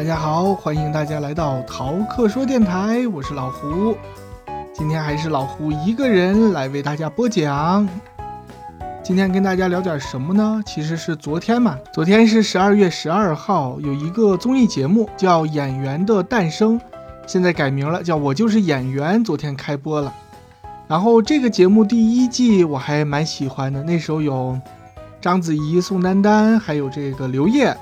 大家好，欢迎大家来到逃课说电台，我是老胡。今天还是老胡一个人来为大家播讲。今天跟大家聊点什么呢？其实是昨天嘛，昨天是十二月十二号，有一个综艺节目叫《演员的诞生》，现在改名了，叫我就是演员。昨天开播了，然后这个节目第一季我还蛮喜欢的，那时候有章子怡、宋丹丹，还有这个刘烨。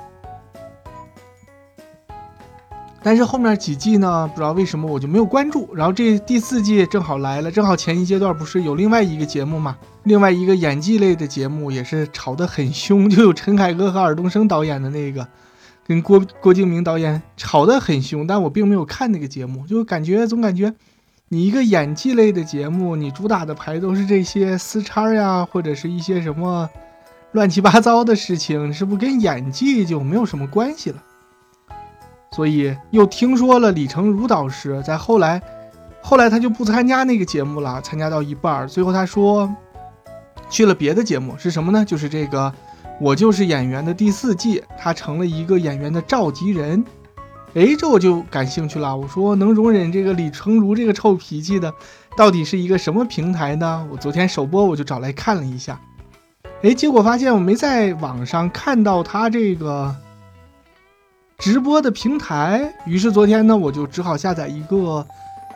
但是后面几季呢，不知道为什么我就没有关注。然后这第四季正好来了，正好前一阶段不是有另外一个节目嘛，另外一个演技类的节目也是吵得很凶，就有陈凯歌和尔冬升导演的那个，跟郭郭敬明导演吵得很凶。但我并没有看那个节目，就感觉总感觉，你一个演技类的节目，你主打的牌都是这些撕叉呀，或者是一些什么乱七八糟的事情，是不是跟演技就没有什么关系了？所以又听说了李成儒导师，在后来，后来他就不参加那个节目了，参加到一半儿，最后他说去了别的节目，是什么呢？就是这个《我就是演员》的第四季，他成了一个演员的召集人。哎，这我就感兴趣了。我说能容忍这个李成儒这个臭脾气的，到底是一个什么平台呢？我昨天首播我就找来看了一下，哎，结果发现我没在网上看到他这个。直播的平台，于是昨天呢，我就只好下载一个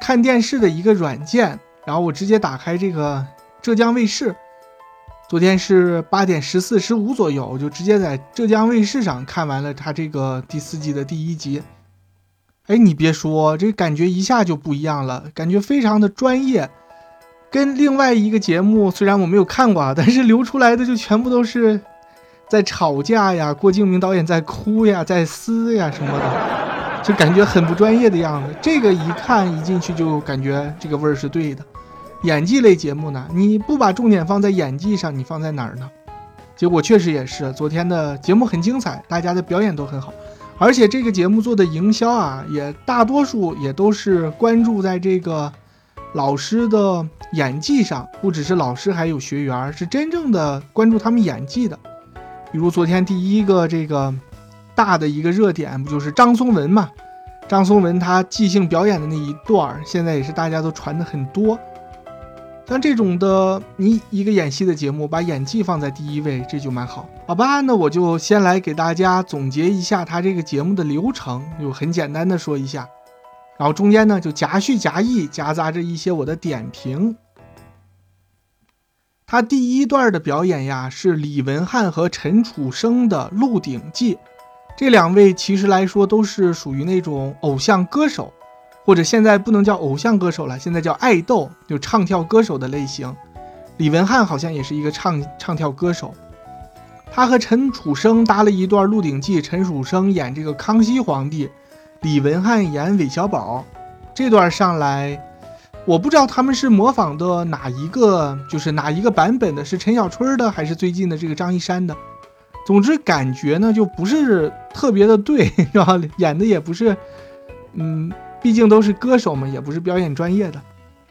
看电视的一个软件，然后我直接打开这个浙江卫视。昨天是八点十四十五左右，我就直接在浙江卫视上看完了它这个第四季的第一集。哎，你别说，这感觉一下就不一样了，感觉非常的专业，跟另外一个节目虽然我没有看过，啊，但是流出来的就全部都是。在吵架呀，郭敬明导演在哭呀，在撕呀什么的，就感觉很不专业的样子。这个一看一进去就感觉这个味儿是对的。演技类节目呢，你不把重点放在演技上，你放在哪儿呢？结果确实也是，昨天的节目很精彩，大家的表演都很好，而且这个节目做的营销啊，也大多数也都是关注在这个老师的演技上，不只是老师，还有学员，是真正的关注他们演技的。比如昨天第一个这个大的一个热点，不就是张颂文嘛？张颂文他即兴表演的那一段，现在也是大家都传的很多。像这种的，你一个演戏的节目，把演技放在第一位，这就蛮好，好吧？那我就先来给大家总结一下他这个节目的流程，就很简单的说一下，然后中间呢就夹叙夹议，夹杂着一些我的点评。他第一段的表演呀，是李文翰和陈楚生的《鹿鼎记》，这两位其实来说都是属于那种偶像歌手，或者现在不能叫偶像歌手了，现在叫爱豆，就唱跳歌手的类型。李文翰好像也是一个唱唱跳歌手，他和陈楚生搭了一段《鹿鼎记》，陈楚生演这个康熙皇帝，李文翰演韦小宝，这段上来。我不知道他们是模仿的哪一个，就是哪一个版本的，是陈小春的还是最近的这个张一山的。总之感觉呢就不是特别的对，是吧？演的也不是，嗯，毕竟都是歌手嘛，也不是表演专业的。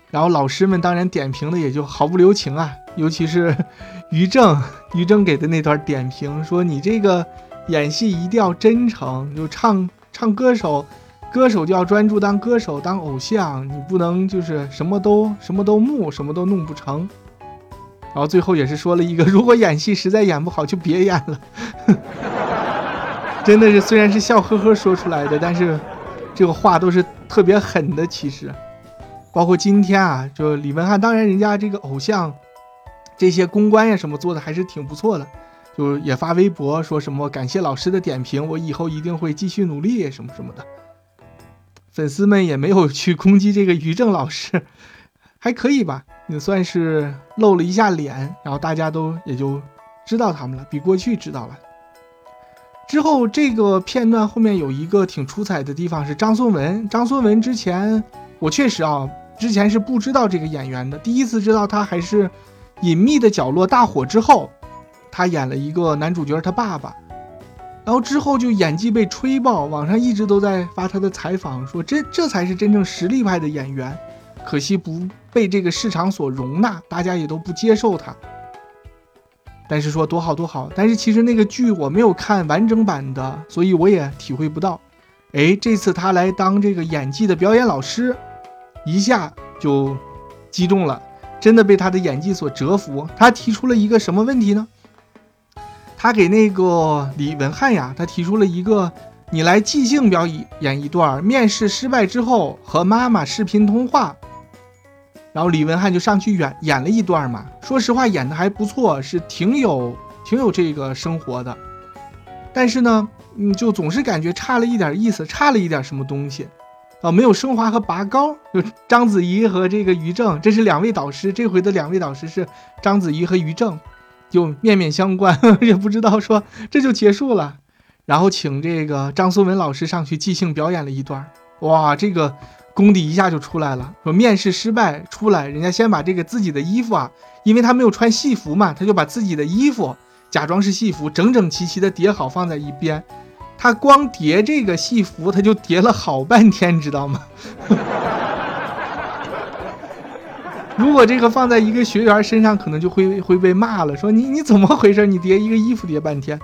然后老师们当然点评的也就毫不留情啊，尤其是于正，于正给的那段点评说：“你这个演戏一定要真诚，就唱唱歌手。”歌手就要专注当歌手，当偶像，你不能就是什么都什么都木，什么都弄不成。然后最后也是说了一个，如果演戏实在演不好，就别演了。真的是，虽然是笑呵呵说出来的，但是这个话都是特别狠的。其实，包括今天啊，就李文翰，当然人家这个偶像这些公关呀什么做的还是挺不错的，就也发微博说什么感谢老师的点评，我以后一定会继续努力什么什么的。粉丝们也没有去攻击这个于正老师，还可以吧？也算是露了一下脸，然后大家都也就知道他们了，比过去知道了。之后这个片段后面有一个挺出彩的地方是张颂文。张颂文之前我确实啊，之前是不知道这个演员的，第一次知道他还是《隐秘的角落》大火之后，他演了一个男主角他爸爸。然后之后就演技被吹爆，网上一直都在发他的采访，说这这才是真正实力派的演员，可惜不被这个市场所容纳，大家也都不接受他。但是说多好多好，但是其实那个剧我没有看完整版的，所以我也体会不到。哎，这次他来当这个演技的表演老师，一下就击中了，真的被他的演技所折服。他提出了一个什么问题呢？他给那个李文翰呀，他提出了一个，你来即兴表演一段，面试失败之后和妈妈视频通话。然后李文翰就上去演演了一段嘛，说实话演的还不错，是挺有挺有这个生活的。但是呢，嗯，就总是感觉差了一点意思，差了一点什么东西，啊，没有升华和拔高。就章子怡和这个于正，这是两位导师，这回的两位导师是章子怡和于正，就面面相关，也不知道说这就结束了。然后请这个张颂文老师上去即兴表演了一段，哇，这个。功底一下就出来了，说面试失败出来，人家先把这个自己的衣服啊，因为他没有穿戏服嘛，他就把自己的衣服假装是戏服，整整齐齐的叠好放在一边。他光叠这个戏服，他就叠了好半天，知道吗？如果这个放在一个学员身上，可能就会会被骂了，说你你怎么回事？你叠一个衣服叠半天。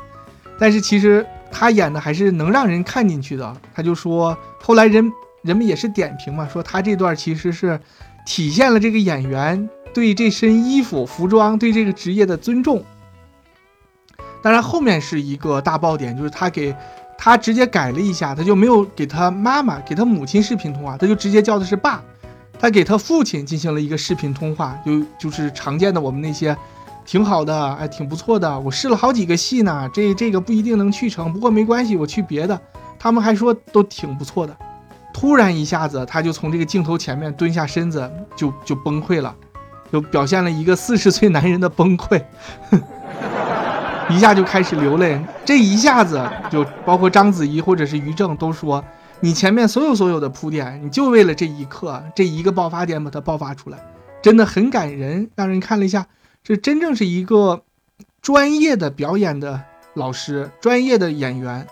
但是其实他演的还是能让人看进去的。他就说后来人。人们也是点评嘛，说他这段其实是体现了这个演员对这身衣服、服装、对这个职业的尊重。当然，后面是一个大爆点，就是他给他直接改了一下，他就没有给他妈妈、给他母亲视频通话，他就直接叫的是爸。他给他父亲进行了一个视频通话，就就是常见的我们那些挺好的，哎，挺不错的。我试了好几个戏呢，这这个不一定能去成，不过没关系，我去别的。他们还说都挺不错的。突然一下子，他就从这个镜头前面蹲下身子，就就崩溃了，就表现了一个四十岁男人的崩溃，一下就开始流泪。这一下子，就包括章子怡或者是于正都说，你前面所有所有的铺垫，你就为了这一刻，这一个爆发点把它爆发出来，真的很感人，让人看了一下，这真正是一个专业的表演的老师，专业的演员，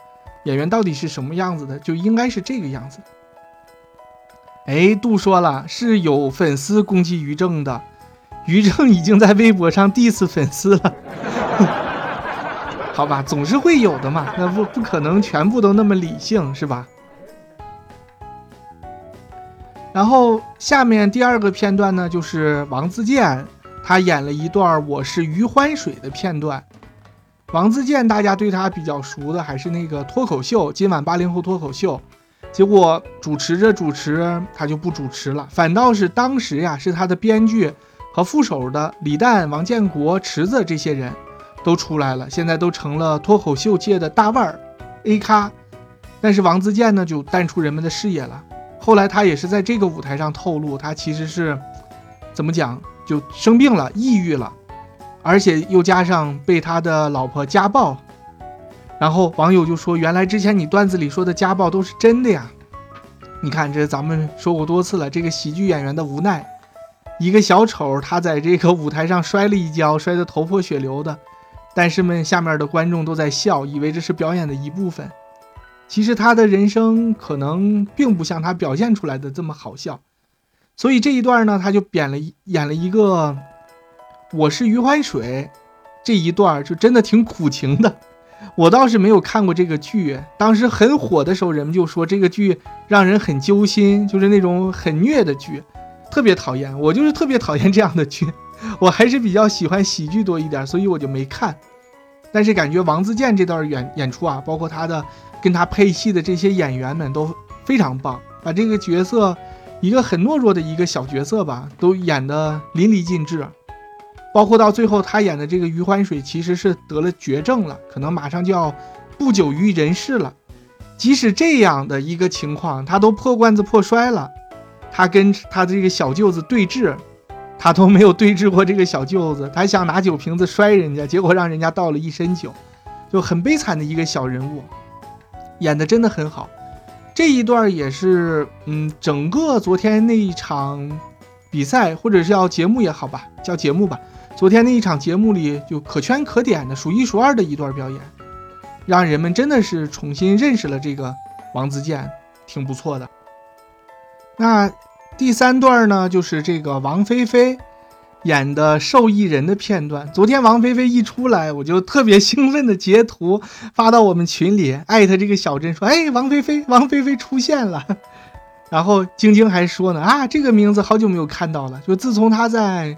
演员到底是什么样子的，就应该是这个样子。哎，杜说了是有粉丝攻击于正的，于正已经在微博上 diss 粉丝了。好吧，总是会有的嘛，那不不可能全部都那么理性是吧？然后下面第二个片段呢，就是王自健他演了一段《我是余欢水》的片段。王自健大家对他比较熟的还是那个脱口秀，今晚八零后脱口秀。结果主持着主持，他就不主持了，反倒是当时呀，是他的编剧和副手的李诞、王建国、池子这些人都出来了，现在都成了脱口秀界的大腕儿 A 咖。但是王自健呢，就淡出人们的视野了。后来他也是在这个舞台上透露，他其实是怎么讲，就生病了，抑郁了，而且又加上被他的老婆家暴。然后网友就说：“原来之前你段子里说的家暴都是真的呀！你看，这咱们说过多次了，这个喜剧演员的无奈。一个小丑，他在这个舞台上摔了一跤，摔得头破血流的，但是们下面的观众都在笑，以为这是表演的一部分。其实他的人生可能并不像他表现出来的这么好笑。所以这一段呢，他就演了演了一个《我是余欢水》这一段，就真的挺苦情的。”我倒是没有看过这个剧，当时很火的时候，人们就说这个剧让人很揪心，就是那种很虐的剧，特别讨厌。我就是特别讨厌这样的剧，我还是比较喜欢喜剧多一点，所以我就没看。但是感觉王自健这段演演出啊，包括他的跟他配戏的这些演员们都非常棒，把这个角色一个很懦弱的一个小角色吧，都演得淋漓尽致。包括到最后，他演的这个余欢水其实是得了绝症了，可能马上就要不久于人世了。即使这样的一个情况，他都破罐子破摔了，他跟他这个小舅子对峙，他都没有对峙过这个小舅子，他想拿酒瓶子摔人家，结果让人家倒了一身酒，就很悲惨的一个小人物，演的真的很好。这一段也是，嗯，整个昨天那一场比赛或者是叫节目也好吧，叫节目吧。昨天那一场节目里，就可圈可点的数一数二的一段表演，让人们真的是重新认识了这个王自健，挺不错的。那第三段呢，就是这个王菲菲演的受益人的片段。昨天王菲菲一出来，我就特别兴奋的截图发到我们群里，艾特这个小镇说：“哎，王菲菲，王菲菲出现了。”然后晶晶还说呢：“啊，这个名字好久没有看到了。就自从她在《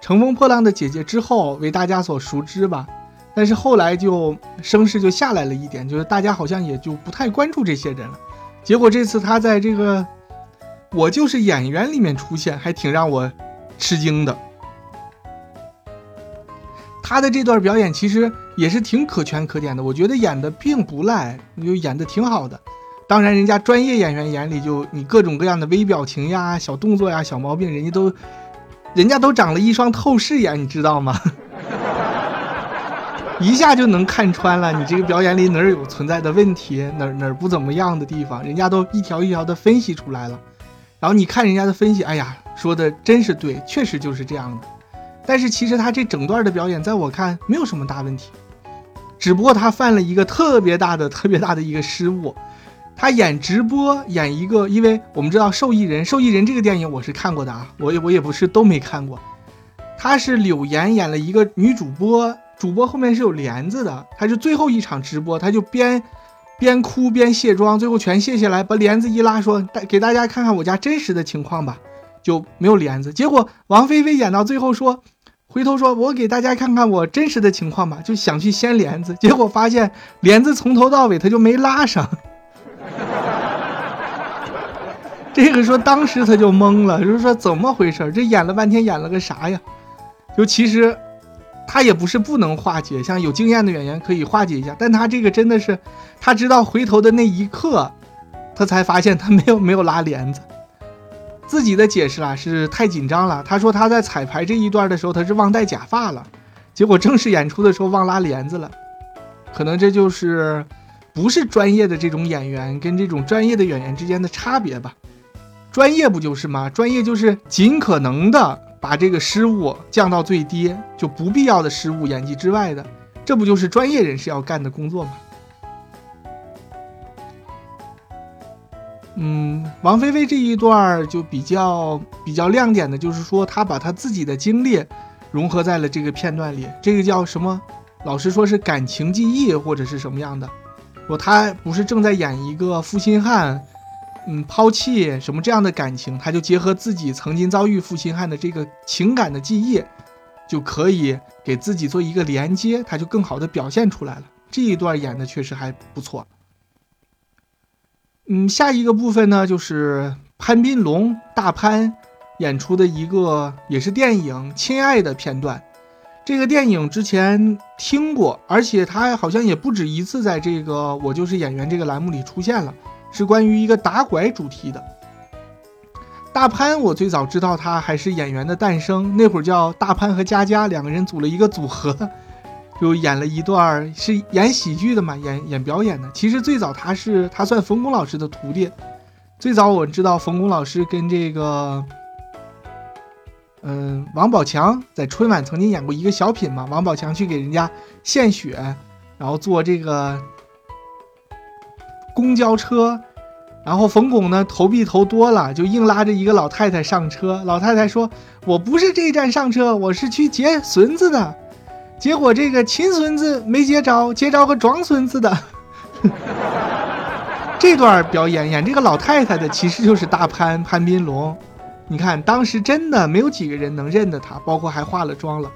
乘风破浪的姐姐》之后为大家所熟知吧，但是后来就声势就下来了一点，就是大家好像也就不太关注这些人了。结果这次她在这个《我就是演员》里面出现，还挺让我吃惊的。他的这段表演其实也是挺可圈可点的，我觉得演的并不赖，就演的挺好的。”当然，人家专业演员眼里就你各种各样的微表情呀、小动作呀、小毛病，人家都，人家都长了一双透视眼，你知道吗？一下就能看穿了你这个表演里哪儿有存在的问题，哪儿哪儿不怎么样的地方，人家都一条一条的分析出来了。然后你看人家的分析，哎呀，说的真是对，确实就是这样的。但是其实他这整段的表演，在我看没有什么大问题，只不过他犯了一个特别大的、特别大的一个失误。他演直播演一个，因为我们知道《受益人》《受益人》这个电影我是看过的啊，我也我也不是都没看过。他是柳岩演了一个女主播，主播后面是有帘子的，他是最后一场直播，他就边边哭边卸妆，最后全卸下来，把帘子一拉，说带给大家看看我家真实的情况吧，就没有帘子。结果王菲菲演到最后说，回头说我给大家看看我真实的情况吧，就想去掀帘子，结果发现帘子从头到尾他就没拉上。这个说当时他就懵了，就是说怎么回事？这演了半天演了个啥呀？就其实他也不是不能化解，像有经验的演员可以化解一下，但他这个真的是他知道回头的那一刻，他才发现他没有没有拉帘子。自己的解释啊是太紧张了，他说他在彩排这一段的时候他是忘戴假发了，结果正式演出的时候忘拉帘子了，可能这就是不是专业的这种演员跟这种专业的演员之间的差别吧。专业不就是吗？专业就是尽可能的把这个失误降到最低，就不必要的失误，演技之外的，这不就是专业人士要干的工作吗？嗯，王菲菲这一段就比较比较亮点的，就是说她把她自己的经历融合在了这个片段里，这个叫什么？老师说是感情记忆或者是什么样的？说她不是正在演一个负心汉。嗯，抛弃什么这样的感情，他就结合自己曾经遭遇负心汉的这个情感的记忆，就可以给自己做一个连接，他就更好的表现出来了。这一段演的确实还不错。嗯，下一个部分呢，就是潘斌龙大潘演出的一个也是电影《亲爱的》片段。这个电影之前听过，而且他好像也不止一次在这个《我就是演员》这个栏目里出现了。是关于一个打拐主题的。大潘，我最早知道他还是演员的诞生，那会儿叫大潘和佳佳两个人组了一个组合，就演了一段是演喜剧的嘛，演演表演的。其实最早他是他算冯巩老师的徒弟。最早我知道冯巩老师跟这个，嗯，王宝强在春晚曾经演过一个小品嘛，王宝强去给人家献血，然后坐这个。公交车，然后冯巩呢投币投多了，就硬拉着一个老太太上车。老太太说：“我不是这一站上车，我是去接孙子的。”结果这个亲孙子没接着，接着个装孙子的。这段表演演这个老太太的其实就是大潘潘斌龙。你看当时真的没有几个人能认得他，包括还化了妆了。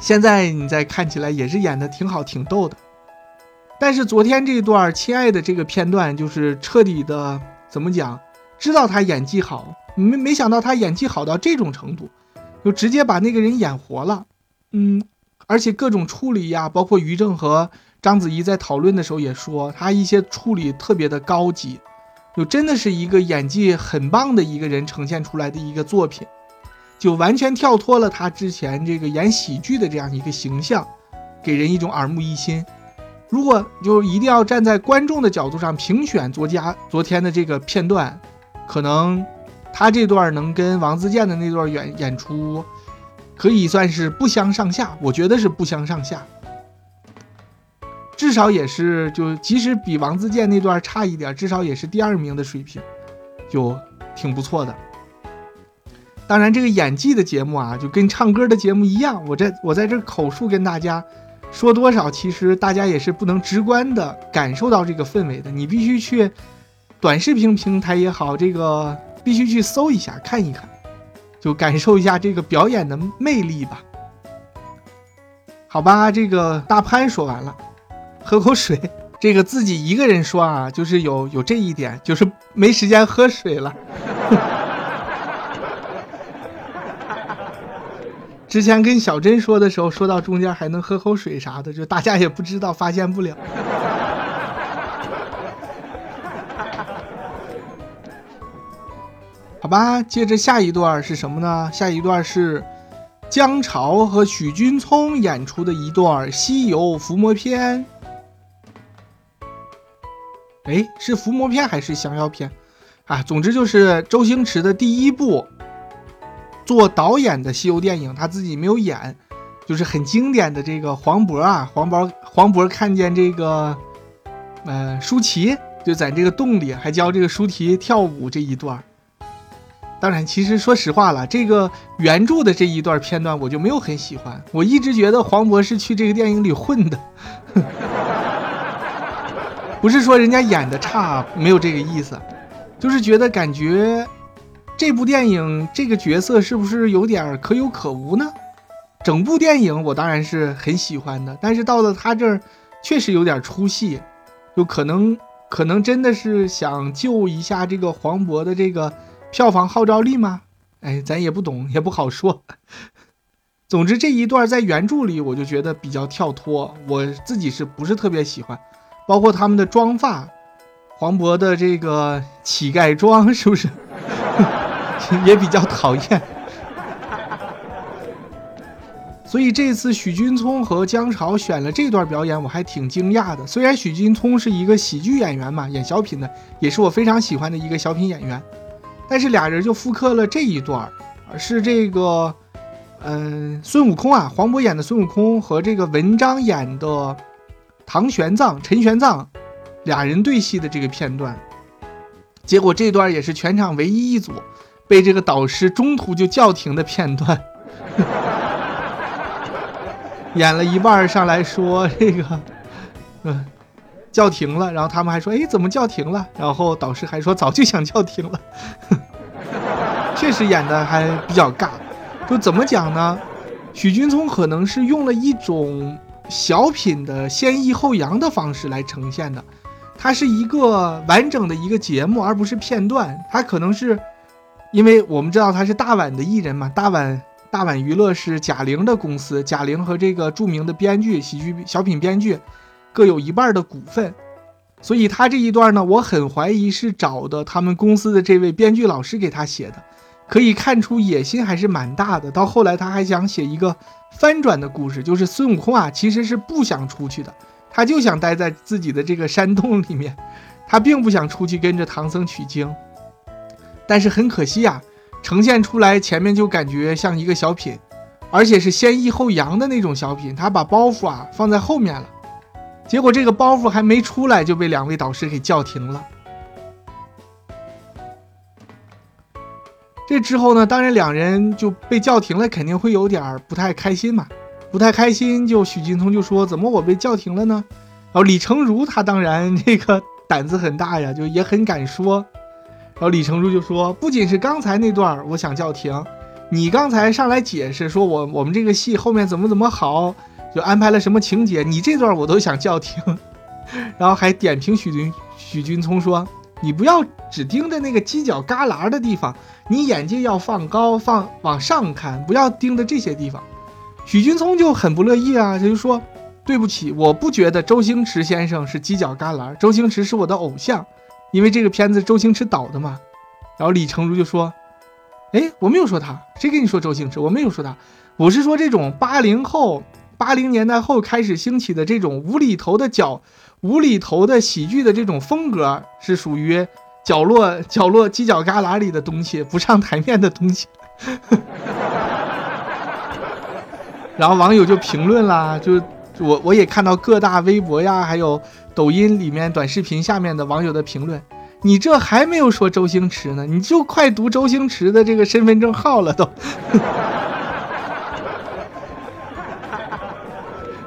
现在你再看起来也是演的挺好，挺逗的。但是昨天这段亲爱的这个片段，就是彻底的怎么讲？知道他演技好，没没想到他演技好到这种程度，就直接把那个人演活了。嗯，而且各种处理呀，包括于正和章子怡在讨论的时候也说，他一些处理特别的高级，就真的是一个演技很棒的一个人呈现出来的一个作品，就完全跳脱了他之前这个演喜剧的这样一个形象，给人一种耳目一新。如果就一定要站在观众的角度上评选昨家昨天的这个片段，可能他这段能跟王自健的那段演演出，可以算是不相上下。我觉得是不相上下，至少也是就即使比王自健那段差一点，至少也是第二名的水平，就挺不错的。当然，这个演技的节目啊，就跟唱歌的节目一样，我这我在这口述跟大家说多少，其实大家也是不能直观的感受到这个氛围的。你必须去短视频平台也好，这个必须去搜一下看一看，就感受一下这个表演的魅力吧。好吧，这个大潘说完了，喝口水。这个自己一个人说啊，就是有有这一点，就是没时间喝水了。之前跟小珍说的时候，说到中间还能喝口水啥的，就大家也不知道，发现不了。好吧，接着下一段是什么呢？下一段是姜潮和许君聪演出的一段《西游伏魔篇》。哎，是伏魔篇还是降妖篇？啊，总之就是周星驰的第一部做导演的西游电影，他自己没有演，就是很经典的这个黄渤啊，黄渤黄渤看见这个，呃，舒淇就在这个洞里还教这个舒淇跳舞这一段。当然，其实说实话了，这个原著的这一段片段我就没有很喜欢，我一直觉得黄渤是去这个电影里混的。不是说人家演的差，没有这个意思，就是觉得感觉这部电影这个角色是不是有点可有可无呢？整部电影我当然是很喜欢的，但是到了他这儿确实有点出戏，就可能可能真的是想救一下这个黄渤的这个票房号召力吗？哎，咱也不懂，也不好说。总之这一段在原著里我就觉得比较跳脱，我自己是不是特别喜欢？包括他们的妆发，黄渤的这个乞丐妆是不是 也比较讨厌？所以这次许君聪和姜潮选了这段表演，我还挺惊讶的。虽然许君聪是一个喜剧演员嘛，演小品的，也是我非常喜欢的一个小品演员，但是俩人就复刻了这一段，是这个，嗯，孙悟空啊，黄渤演的孙悟空和这个文章演的。唐玄奘、陈玄奘俩人对戏的这个片段，结果这段也是全场唯一一组被这个导师中途就叫停的片段。演了一半上来说这个，嗯，叫停了，然后他们还说，哎，怎么叫停了？然后导师还说，早就想叫停了。确实演的还比较尬，就怎么讲呢？许君聪可能是用了一种。小品的先抑后扬的方式来呈现的，它是一个完整的一个节目，而不是片段。它可能是，因为我们知道他是大碗的艺人嘛，大碗大碗娱乐是贾玲的公司，贾玲和这个著名的编剧、喜剧小品编剧各有一半的股份，所以他这一段呢，我很怀疑是找的他们公司的这位编剧老师给他写的。可以看出野心还是蛮大的。到后来他还想写一个翻转的故事，就是孙悟空啊，其实是不想出去的，他就想待在自己的这个山洞里面，他并不想出去跟着唐僧取经。但是很可惜啊，呈现出来前面就感觉像一个小品，而且是先抑后扬的那种小品，他把包袱啊放在后面了，结果这个包袱还没出来就被两位导师给叫停了。这之后呢，当然两人就被叫停了，肯定会有点不太开心嘛，不太开心，就许金聪就说：“怎么我被叫停了呢？”然后李成儒他当然这个胆子很大呀，就也很敢说。然后李成儒就说：“不仅是刚才那段我想叫停，你刚才上来解释说我我们这个戏后面怎么怎么好，就安排了什么情节，你这段我都想叫停。”然后还点评许君许君聪说。你不要只盯着那个犄角旮旯的地方，你眼界要放高，放往上看，不要盯着这些地方。许君聪就很不乐意啊，他就说：“对不起，我不觉得周星驰先生是犄角旮旯，周星驰是我的偶像，因为这个片子周星驰导的嘛。”然后李成儒就说：“哎，我没有说他，谁跟你说周星驰？我没有说他，我是说这种八零后、八零年代后开始兴起的这种无厘头的角。”无厘头的喜剧的这种风格是属于角落角落犄角旮旯里的东西，不上台面的东西。然后网友就评论啦，就我我也看到各大微博呀，还有抖音里面短视频下面的网友的评论，你这还没有说周星驰呢，你就快读周星驰的这个身份证号了都。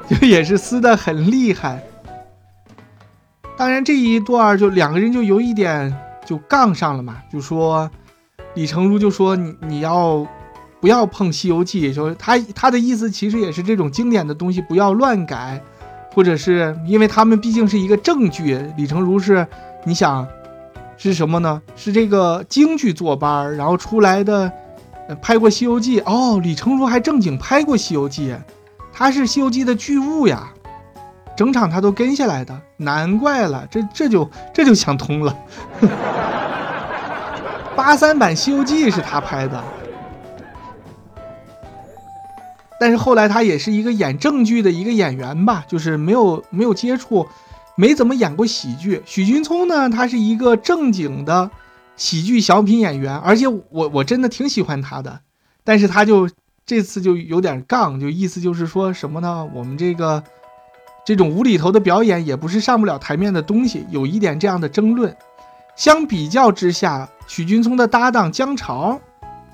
就也是撕的很厉害。当然这一段就两个人就有一点就杠上了嘛，就说李成儒就说你你要不要碰《西游记》，就是他他的意思其实也是这种经典的东西不要乱改，或者是因为他们毕竟是一个正剧，李成儒是你想。是什么呢？是这个京剧坐班然后出来的，拍过《西游记》哦。李成儒还正经拍过《西游记》，他是《西游记》的剧务呀，整场他都跟下来的，难怪了，这这就这就想通了。八三版《西游记》是他拍的，但是后来他也是一个演正剧的一个演员吧，就是没有没有接触。没怎么演过喜剧，许君聪呢？他是一个正经的喜剧小品演员，而且我我真的挺喜欢他的。但是他就这次就有点杠，就意思就是说什么呢？我们这个这种无厘头的表演也不是上不了台面的东西，有一点这样的争论。相比较之下，许君聪的搭档姜潮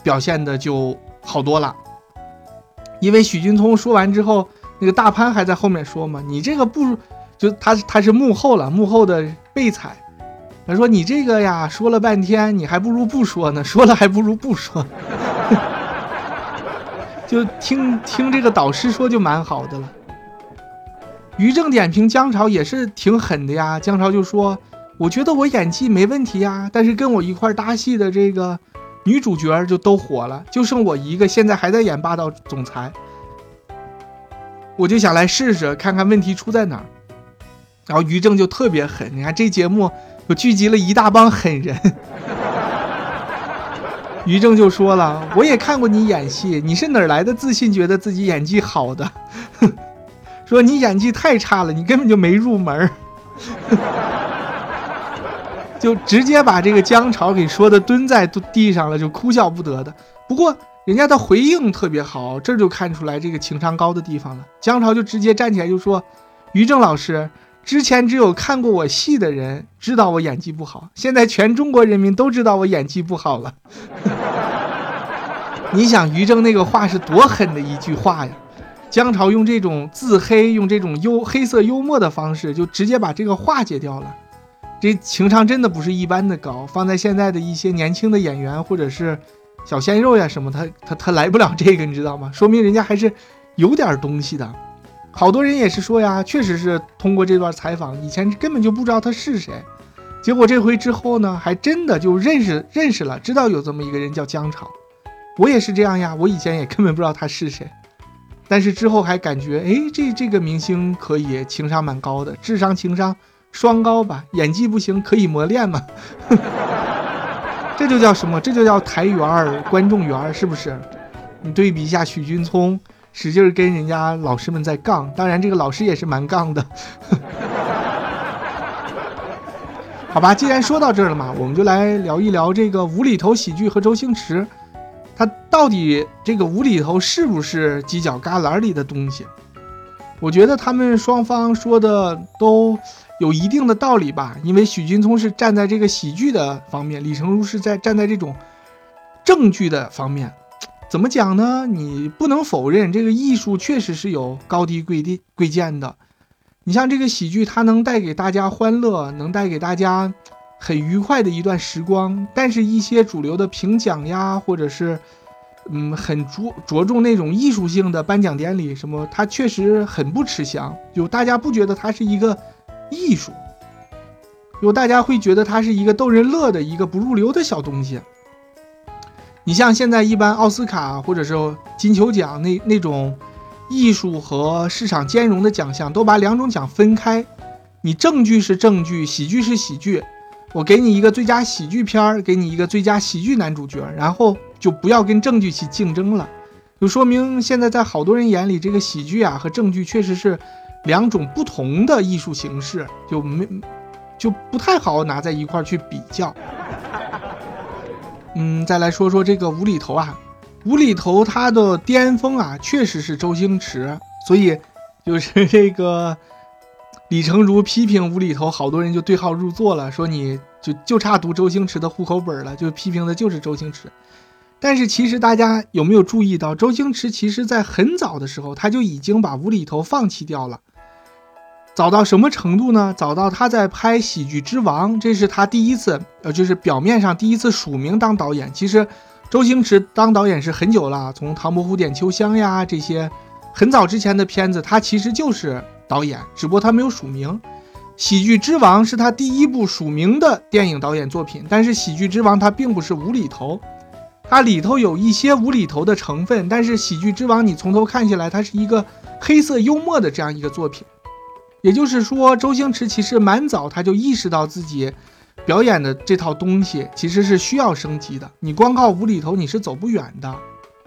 表现的就好多了，因为许君聪说完之后，那个大潘还在后面说嘛：“你这个不。”就他他是幕后了，幕后的备采。他说：“你这个呀，说了半天，你还不如不说呢。说了还不如不说。就听听这个导师说就蛮好的了。”于正点评姜潮也是挺狠的呀。姜潮就说：“我觉得我演技没问题呀，但是跟我一块搭戏的这个女主角就都火了，就剩我一个，现在还在演霸道总裁。我就想来试试，看看问题出在哪儿。”然后于正就特别狠，你看这节目就聚集了一大帮狠人。于正就说了：“我也看过你演戏，你是哪来的自信，觉得自己演技好的？说你演技太差了，你根本就没入门。”就直接把这个姜潮给说的蹲在地上了，就哭笑不得的。不过人家的回应特别好，这就看出来这个情商高的地方了。姜潮就直接站起来就说：“于正老师。”之前只有看过我戏的人知道我演技不好，现在全中国人民都知道我演技不好了。你想于正那个话是多狠的一句话呀？姜潮用这种自黑、用这种幽黑色幽默的方式，就直接把这个化解掉了。这情商真的不是一般的高，放在现在的一些年轻的演员或者是小鲜肉呀什么，他他他来不了这个，你知道吗？说明人家还是有点东西的。好多人也是说呀，确实是通过这段采访，以前根本就不知道他是谁，结果这回之后呢，还真的就认识认识了，知道有这么一个人叫姜潮。我也是这样呀，我以前也根本不知道他是谁，但是之后还感觉，哎，这这个明星可以，情商蛮高的，智商情商双高吧，演技不行可以磨练嘛，这就叫什么？这就叫台缘儿，观众缘儿，是不是？你对比一下许君聪。使劲跟人家老师们在杠，当然这个老师也是蛮杠的。好吧，既然说到这儿了嘛，我们就来聊一聊这个无厘头喜剧和周星驰，他到底这个无厘头是不是犄角旮旯里的东西？我觉得他们双方说的都有一定的道理吧，因为许君聪是站在这个喜剧的方面，李成儒是在站在这种正剧的方面。怎么讲呢？你不能否认这个艺术确实是有高低贵低贵贱的。你像这个喜剧，它能带给大家欢乐，能带给大家很愉快的一段时光。但是，一些主流的评奖呀，或者是嗯很着着重那种艺术性的颁奖典礼什么，它确实很不吃香。就大家不觉得它是一个艺术，有大家会觉得它是一个逗人乐的一个不入流的小东西。你像现在一般奥斯卡或者是金球奖那那种艺术和市场兼容的奖项，都把两种奖分开。你正剧是正剧，喜剧是喜剧。我给你一个最佳喜剧片儿，给你一个最佳喜剧男主角，然后就不要跟正剧去竞争了。就说明现在在好多人眼里，这个喜剧啊和正剧确实是两种不同的艺术形式，就没就不太好拿在一块儿去比较。嗯，再来说说这个无厘头啊，无厘头它的巅峰啊，确实是周星驰，所以就是这个李成儒批评无厘头，好多人就对号入座了，说你就就差读周星驰的户口本了，就批评的就是周星驰。但是其实大家有没有注意到，周星驰其实在很早的时候他就已经把无厘头放弃掉了。早到什么程度呢？早到他在拍《喜剧之王》，这是他第一次，呃，就是表面上第一次署名当导演。其实周星驰当导演是很久了，从《唐伯虎点秋香》呀这些很早之前的片子，他其实就是导演，只不过他没有署名。《喜剧之王》是他第一部署名的电影导演作品，但是《喜剧之王》它并不是无厘头，它里头有一些无厘头的成分，但是《喜剧之王》你从头看起来，它是一个黑色幽默的这样一个作品。也就是说，周星驰其实蛮早他就意识到自己表演的这套东西其实是需要升级的。你光靠无厘头你是走不远的。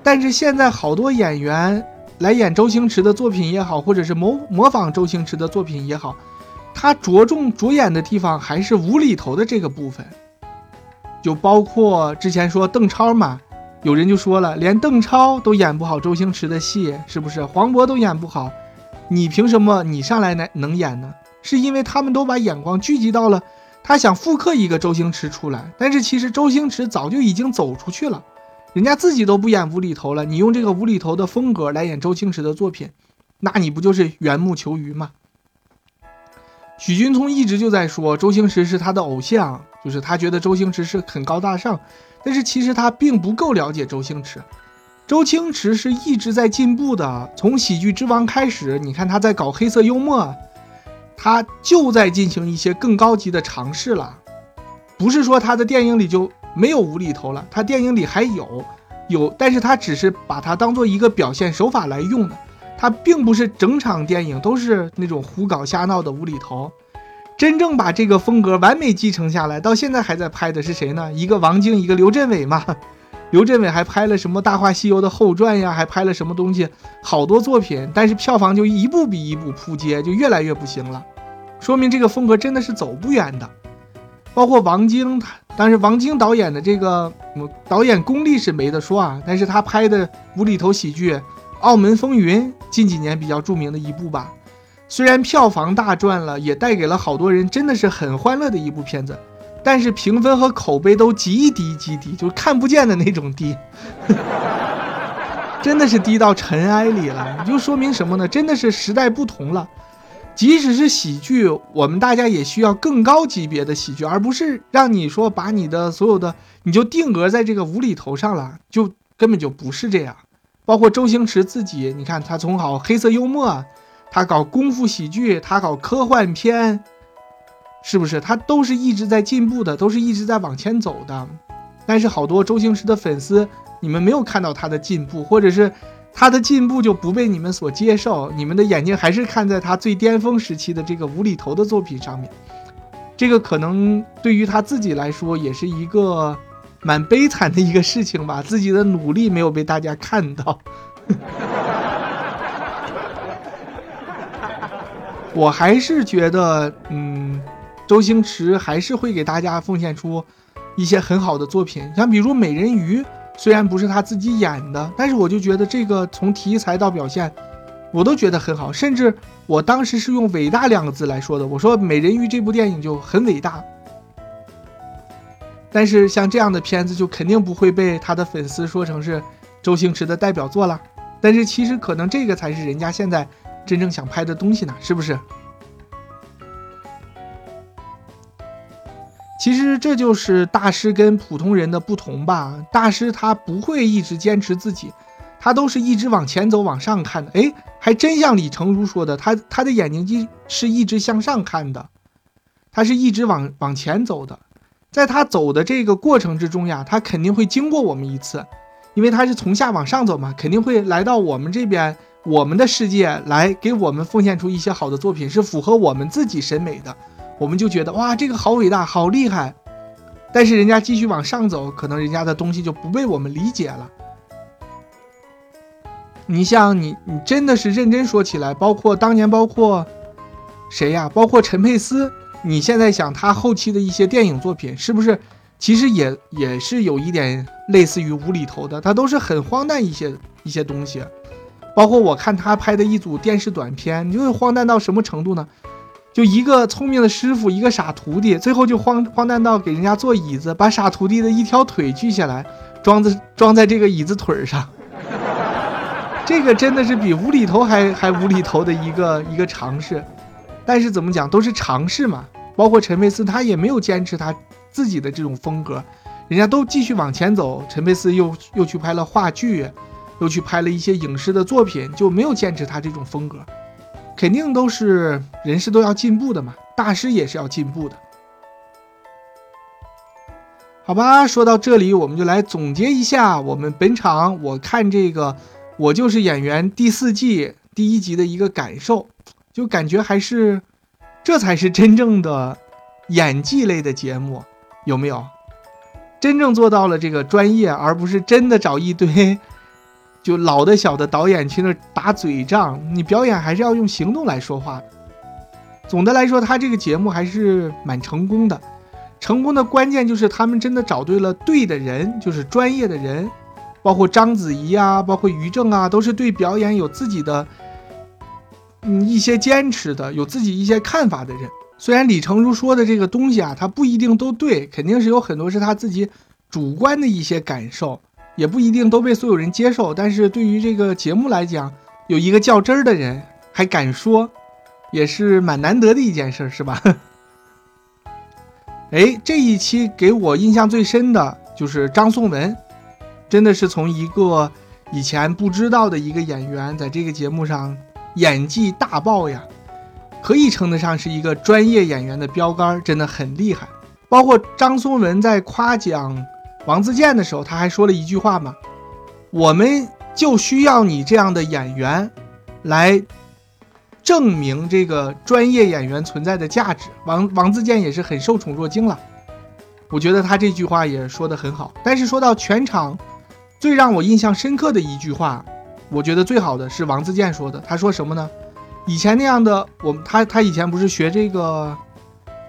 但是现在好多演员来演周星驰的作品也好，或者是模模仿周星驰的作品也好，他着重着眼的地方还是无厘头的这个部分。就包括之前说邓超嘛，有人就说了，连邓超都演不好周星驰的戏，是不是？黄渤都演不好。你凭什么你上来能能演呢？是因为他们都把眼光聚集到了他想复刻一个周星驰出来，但是其实周星驰早就已经走出去了，人家自己都不演无厘头了。你用这个无厘头的风格来演周星驰的作品，那你不就是缘木求鱼吗？许君聪一直就在说周星驰是他的偶像，就是他觉得周星驰是很高大上，但是其实他并不够了解周星驰。周星驰是一直在进步的，从喜剧之王开始，你看他在搞黑色幽默，他就在进行一些更高级的尝试了。不是说他的电影里就没有无厘头了，他电影里还有，有，但是他只是把它当做一个表现手法来用的，他并不是整场电影都是那种胡搞瞎闹的无厘头。真正把这个风格完美继承下来，到现在还在拍的是谁呢？一个王晶，一个刘镇伟嘛。刘镇伟还拍了什么《大话西游》的后传呀？还拍了什么东西？好多作品，但是票房就一部比一部扑街，就越来越不行了。说明这个风格真的是走不远的。包括王晶，他但是王晶导演的这个导演功力是没得说啊。但是他拍的无厘头喜剧《澳门风云》近几年比较著名的一部吧，虽然票房大赚了，也带给了好多人真的是很欢乐的一部片子。但是评分和口碑都极低极低，就是看不见的那种低，真的是低到尘埃里了。就说明什么呢？真的是时代不同了。即使是喜剧，我们大家也需要更高级别的喜剧，而不是让你说把你的所有的你就定格在这个无厘头上了，就根本就不是这样。包括周星驰自己，你看他从搞黑色幽默，他搞功夫喜剧，他搞科幻片。是不是他都是一直在进步的，都是一直在往前走的？但是好多周星驰的粉丝，你们没有看到他的进步，或者是他的进步就不被你们所接受，你们的眼睛还是看在他最巅峰时期的这个无厘头的作品上面。这个可能对于他自己来说也是一个蛮悲惨的一个事情吧，自己的努力没有被大家看到。我还是觉得，嗯。周星驰还是会给大家奉献出一些很好的作品，像比如《美人鱼》，虽然不是他自己演的，但是我就觉得这个从题材到表现，我都觉得很好。甚至我当时是用“伟大”两个字来说的，我说《美人鱼》这部电影就很伟大。但是像这样的片子，就肯定不会被他的粉丝说成是周星驰的代表作了。但是其实可能这个才是人家现在真正想拍的东西呢，是不是？其实这就是大师跟普通人的不同吧。大师他不会一直坚持自己，他都是一直往前走、往上看的。哎，还真像李成儒说的，他他的眼睛一是一直向上看的，他是一直往往前走的。在他走的这个过程之中呀，他肯定会经过我们一次，因为他是从下往上走嘛，肯定会来到我们这边，我们的世界来给我们奉献出一些好的作品，是符合我们自己审美的。我们就觉得哇，这个好伟大，好厉害，但是人家继续往上走，可能人家的东西就不被我们理解了。你像你，你真的是认真说起来，包括当年，包括谁呀？包括陈佩斯，你现在想他后期的一些电影作品，是不是其实也也是有一点类似于无厘头的？他都是很荒诞一些一些东西，包括我看他拍的一组电视短片，你就是荒诞到什么程度呢？就一个聪明的师傅，一个傻徒弟，最后就荒荒诞到给人家做椅子，把傻徒弟的一条腿锯下来，装在装在这个椅子腿上。这个真的是比无厘头还还无厘头的一个一个尝试。但是怎么讲，都是尝试嘛。包括陈佩斯，他也没有坚持他自己的这种风格，人家都继续往前走。陈佩斯又又去拍了话剧，又去拍了一些影视的作品，就没有坚持他这种风格。肯定都是人是都要进步的嘛，大师也是要进步的。好吧，说到这里，我们就来总结一下我们本场我看这个《我就是演员》第四季第一集的一个感受，就感觉还是。这才是真正的演技类的节目，有没有？真正做到了这个专业，而不是真的找一堆就老的小的导演去那打嘴仗。你表演还是要用行动来说话。总的来说，他这个节目还是蛮成功的。成功的关键就是他们真的找对了对的人，就是专业的人，包括章子怡啊，包括于正啊，都是对表演有自己的。嗯，一些坚持的，有自己一些看法的人，虽然李成儒说的这个东西啊，他不一定都对，肯定是有很多是他自己主观的一些感受，也不一定都被所有人接受。但是对于这个节目来讲，有一个较真儿的人还敢说，也是蛮难得的一件事，是吧？哎，这一期给我印象最深的就是张颂文，真的是从一个以前不知道的一个演员，在这个节目上。演技大爆呀，可以称得上是一个专业演员的标杆，真的很厉害。包括张颂文在夸奖王自健的时候，他还说了一句话嘛：“我们就需要你这样的演员，来证明这个专业演员存在的价值。”王王自健也是很受宠若惊了。我觉得他这句话也说得很好。但是说到全场最让我印象深刻的一句话。我觉得最好的是王自健说的。他说什么呢？以前那样的我，他他以前不是学这个，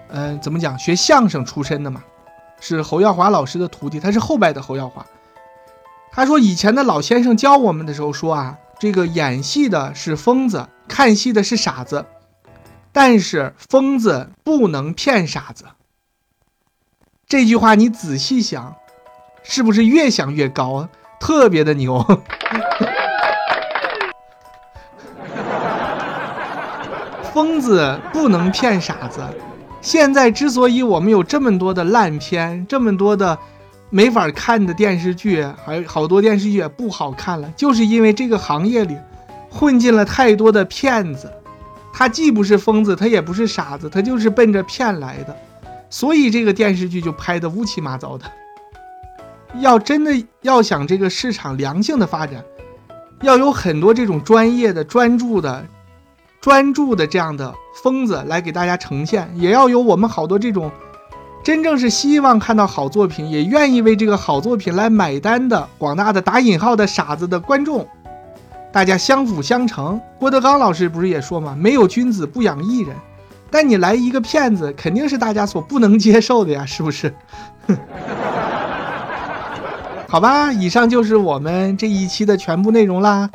嗯，怎么讲？学相声出身的嘛，是侯耀华老师的徒弟。他是后边的侯耀华。他说以前的老先生教我们的时候说啊，这个演戏的是疯子，看戏的是傻子，但是疯子不能骗傻子。这句话你仔细想，是不是越想越高啊？特别的牛。疯子不能骗傻子。现在之所以我们有这么多的烂片，这么多的没法看的电视剧，还有好多电视剧也不好看了，就是因为这个行业里混进了太多的骗子。他既不是疯子，他也不是傻子，他就是奔着骗来的。所以这个电视剧就拍的乌七八糟的。要真的要想这个市场良性的发展，要有很多这种专业的、专注的。专注的这样的疯子来给大家呈现，也要有我们好多这种真正是希望看到好作品，也愿意为这个好作品来买单的广大的打引号的傻子的观众，大家相辅相成。郭德纲老师不是也说吗？没有君子不养艺人，但你来一个骗子，肯定是大家所不能接受的呀，是不是？好吧，以上就是我们这一期的全部内容啦。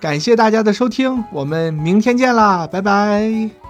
感谢大家的收听，我们明天见啦，拜拜。